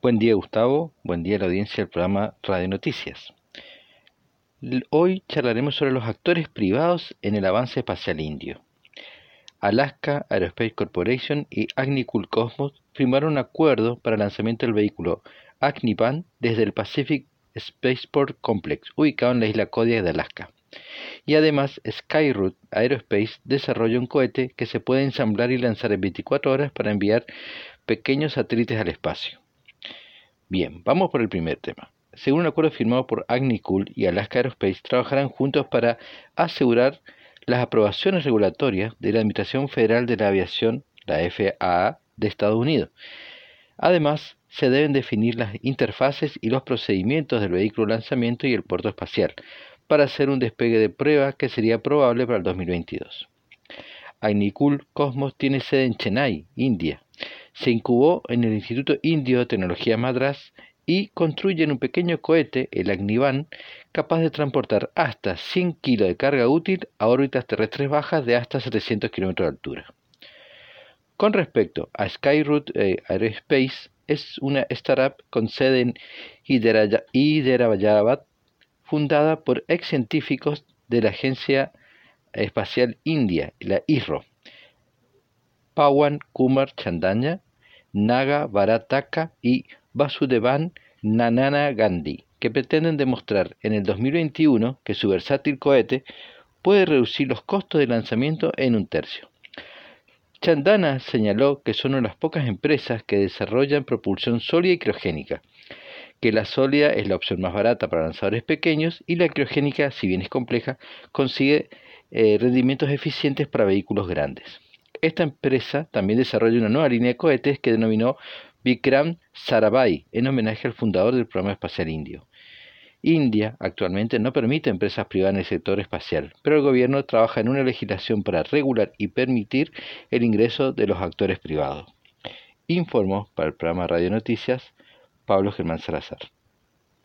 Buen día Gustavo, buen día a la audiencia del programa Radio Noticias. Hoy charlaremos sobre los actores privados en el avance espacial indio. Alaska Aerospace Corporation y Agnikul Cosmos firmaron un acuerdo para el lanzamiento del vehículo Agnipan desde el Pacific Spaceport Complex, ubicado en la isla Kodiak de Alaska. Y además, Skyroot Aerospace desarrolla un cohete que se puede ensamblar y lanzar en 24 horas para enviar pequeños satélites al espacio. Bien, vamos por el primer tema. Según un acuerdo firmado por Agnicool y Alaska Aerospace, trabajarán juntos para asegurar las aprobaciones regulatorias de la Administración Federal de la Aviación, la FAA, de Estados Unidos. Además, se deben definir las interfaces y los procedimientos del vehículo lanzamiento y el puerto espacial, para hacer un despegue de prueba que sería probable para el 2022. Agnikul Cosmos tiene sede en Chennai, India. Se incubó en el Instituto Indio de Tecnología Madras y construyen un pequeño cohete, el Agnivan, capaz de transportar hasta 100 kg de carga útil a órbitas terrestres bajas de hasta 700 km de altura. Con respecto a Skyroot eh, Aerospace, es una startup con sede en Hyderabad, fundada por ex científicos de la Agencia Espacial India, la ISRO. Pawan Kumar Chandanya, Naga Bharataka y Vasudevan Nanana Gandhi, que pretenden demostrar en el 2021 que su versátil cohete puede reducir los costos de lanzamiento en un tercio. Chandana señaló que son una de las pocas empresas que desarrollan propulsión sólida y criogénica, que la sólida es la opción más barata para lanzadores pequeños y la criogénica, si bien es compleja, consigue eh, rendimientos eficientes para vehículos grandes. Esta empresa también desarrolla una nueva línea de cohetes que denominó Vikram Sarabhai en homenaje al fundador del programa espacial indio. India actualmente no permite empresas privadas en el sector espacial, pero el gobierno trabaja en una legislación para regular y permitir el ingreso de los actores privados. Informó para el programa Radio Noticias Pablo Germán Salazar.